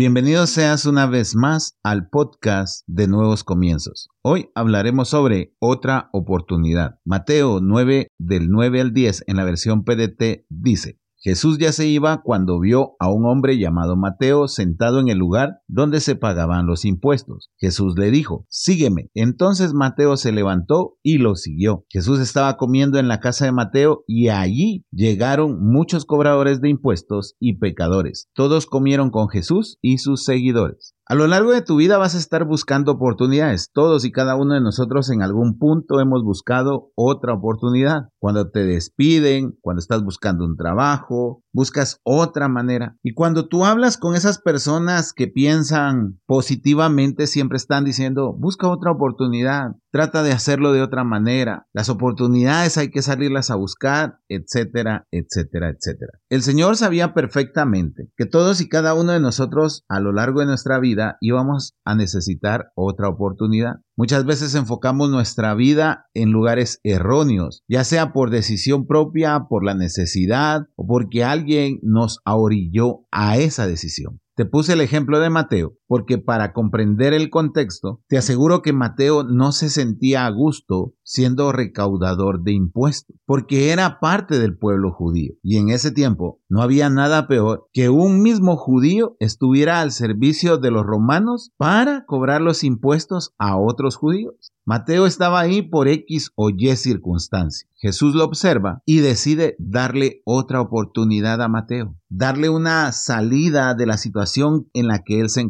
Bienvenido seas una vez más al podcast de Nuevos Comienzos. Hoy hablaremos sobre otra oportunidad. Mateo 9 del 9 al 10 en la versión PDT dice, Jesús ya se iba cuando vio a un hombre llamado Mateo sentado en el lugar donde se pagaban los impuestos. Jesús le dijo, sígueme. Entonces Mateo se levantó y lo siguió. Jesús estaba comiendo en la casa de Mateo y allí llegaron muchos cobradores de impuestos y pecadores. Todos comieron con Jesús y sus seguidores. A lo largo de tu vida vas a estar buscando oportunidades. Todos y cada uno de nosotros en algún punto hemos buscado otra oportunidad. Cuando te despiden, cuando estás buscando un trabajo, buscas otra manera. Y cuando tú hablas con esas personas que piensan positivamente, siempre están diciendo, busca otra oportunidad, trata de hacerlo de otra manera. Las oportunidades hay que salirlas a buscar, etcétera, etcétera, etcétera. El Señor sabía perfectamente que todos y cada uno de nosotros a lo largo de nuestra vida íbamos a necesitar otra oportunidad. Muchas veces enfocamos nuestra vida en lugares erróneos, ya sea por decisión propia, por la necesidad o porque alguien nos ahorilló a esa decisión. Te puse el ejemplo de Mateo porque para comprender el contexto, te aseguro que Mateo no se sentía a gusto siendo recaudador de impuestos, porque era parte del pueblo judío. Y en ese tiempo no había nada peor que un mismo judío estuviera al servicio de los romanos para cobrar los impuestos a otros judíos. Mateo estaba ahí por X o Y circunstancia. Jesús lo observa y decide darle otra oportunidad a Mateo, darle una salida de la situación en la que él se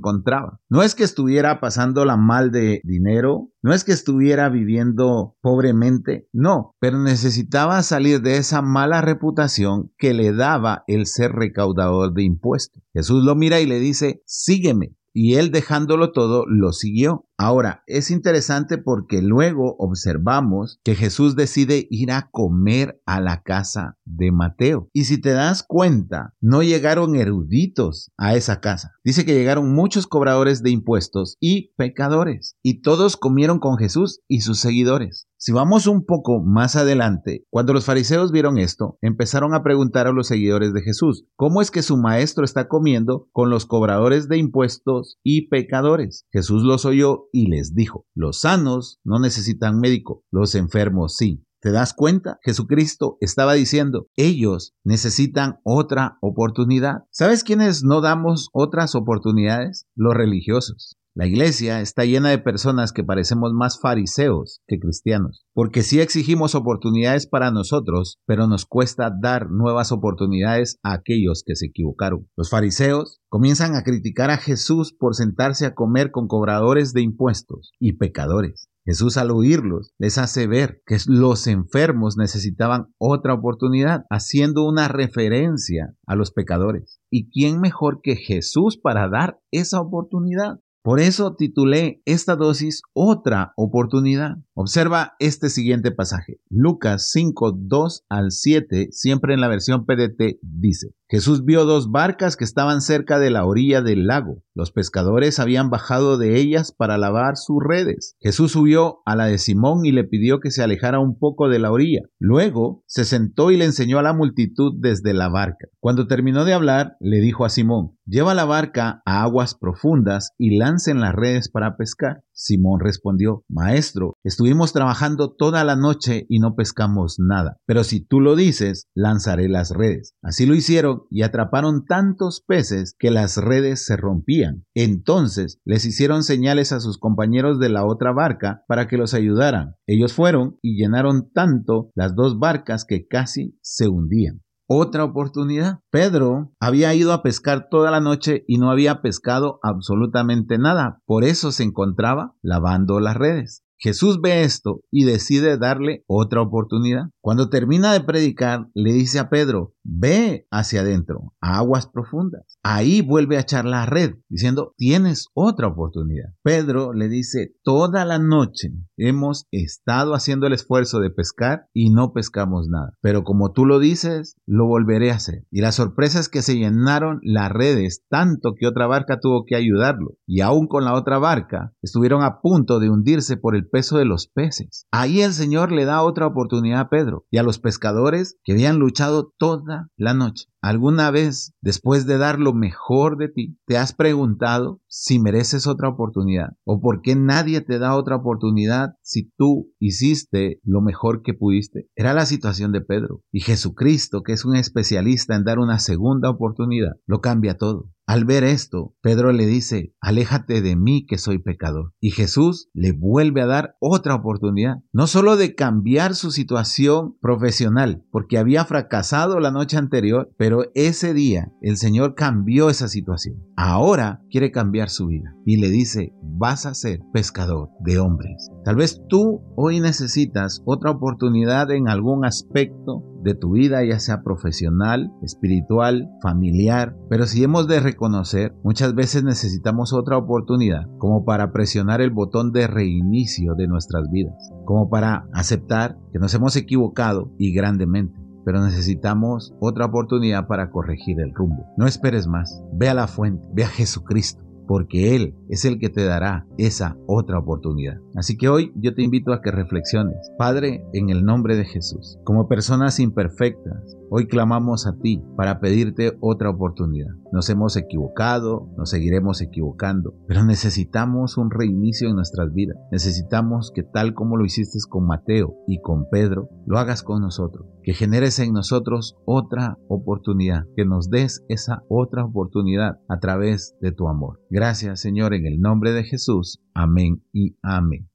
No es que estuviera pasándola mal de dinero, no es que estuviera viviendo pobremente, no, pero necesitaba salir de esa mala reputación que le daba el ser recaudador de impuestos. Jesús lo mira y le dice, sígueme. Y él dejándolo todo, lo siguió. Ahora, es interesante porque luego observamos que Jesús decide ir a comer a la casa de Mateo. Y si te das cuenta, no llegaron eruditos a esa casa. Dice que llegaron muchos cobradores de impuestos y pecadores. Y todos comieron con Jesús y sus seguidores. Si vamos un poco más adelante, cuando los fariseos vieron esto, empezaron a preguntar a los seguidores de Jesús, ¿cómo es que su maestro está comiendo con los cobradores de impuestos y pecadores? Jesús los oyó y les dijo, los sanos no necesitan médico, los enfermos sí. ¿Te das cuenta? Jesucristo estaba diciendo, ellos necesitan otra oportunidad. ¿Sabes quiénes no damos otras oportunidades? Los religiosos. La iglesia está llena de personas que parecemos más fariseos que cristianos, porque sí exigimos oportunidades para nosotros, pero nos cuesta dar nuevas oportunidades a aquellos que se equivocaron. Los fariseos comienzan a criticar a Jesús por sentarse a comer con cobradores de impuestos y pecadores. Jesús al oírlos les hace ver que los enfermos necesitaban otra oportunidad, haciendo una referencia a los pecadores. ¿Y quién mejor que Jesús para dar esa oportunidad? Por eso titulé esta dosis Otra oportunidad. Observa este siguiente pasaje. Lucas 5, 2 al 7, siempre en la versión PDT, dice. Jesús vio dos barcas que estaban cerca de la orilla del lago. Los pescadores habían bajado de ellas para lavar sus redes. Jesús subió a la de Simón y le pidió que se alejara un poco de la orilla. Luego se sentó y le enseñó a la multitud desde la barca. Cuando terminó de hablar, le dijo a Simón, lleva la barca a aguas profundas y lancen las redes para pescar. Simón respondió, Maestro, estuvimos trabajando toda la noche y no pescamos nada, pero si tú lo dices, lanzaré las redes. Así lo hicieron y atraparon tantos peces que las redes se rompían. Entonces les hicieron señales a sus compañeros de la otra barca para que los ayudaran. Ellos fueron y llenaron tanto las dos barcas que casi se hundían otra oportunidad. Pedro había ido a pescar toda la noche y no había pescado absolutamente nada. Por eso se encontraba lavando las redes. Jesús ve esto y decide darle otra oportunidad. Cuando termina de predicar, le dice a Pedro, ve hacia adentro, a aguas profundas. Ahí vuelve a echar la red, diciendo, tienes otra oportunidad. Pedro le dice, toda la noche hemos estado haciendo el esfuerzo de pescar y no pescamos nada. Pero como tú lo dices, lo volveré a hacer. Y la sorpresa es que se llenaron las redes tanto que otra barca tuvo que ayudarlo. Y aún con la otra barca, estuvieron a punto de hundirse por el peso de los peces. Ahí el Señor le da otra oportunidad a Pedro Y a los pescadores que habían luchado toda la noche. ¿Alguna vez, después de dar lo mejor de ti, te has preguntado si mereces otra oportunidad? ¿O por qué nadie te da otra oportunidad si tú hiciste lo mejor que pudiste? Era la situación de Pedro. Y Jesucristo, que es un especialista en dar una segunda oportunidad, lo cambia todo. Al ver esto, Pedro le dice, aléjate de mí que soy pecador. Y Jesús le vuelve a dar otra oportunidad, no solo de cambiar su situación profesional, porque había fracasado la noche anterior, pero ese día el Señor cambió esa situación. Ahora quiere cambiar su vida y le dice, vas a ser pescador de hombres. Tal vez tú hoy necesitas otra oportunidad en algún aspecto de tu vida, ya sea profesional, espiritual, familiar. Pero si hemos de reconocer, muchas veces necesitamos otra oportunidad como para presionar el botón de reinicio de nuestras vidas, como para aceptar que nos hemos equivocado y grandemente pero necesitamos otra oportunidad para corregir el rumbo. No esperes más, ve a la fuente, ve a Jesucristo porque Él es el que te dará esa otra oportunidad. Así que hoy yo te invito a que reflexiones. Padre, en el nombre de Jesús, como personas imperfectas, hoy clamamos a ti para pedirte otra oportunidad. Nos hemos equivocado, nos seguiremos equivocando, pero necesitamos un reinicio en nuestras vidas. Necesitamos que tal como lo hiciste con Mateo y con Pedro, lo hagas con nosotros. Que generes en nosotros otra oportunidad, que nos des esa otra oportunidad a través de tu amor. Gracias Señor en el nombre de Jesús. Amén y amén.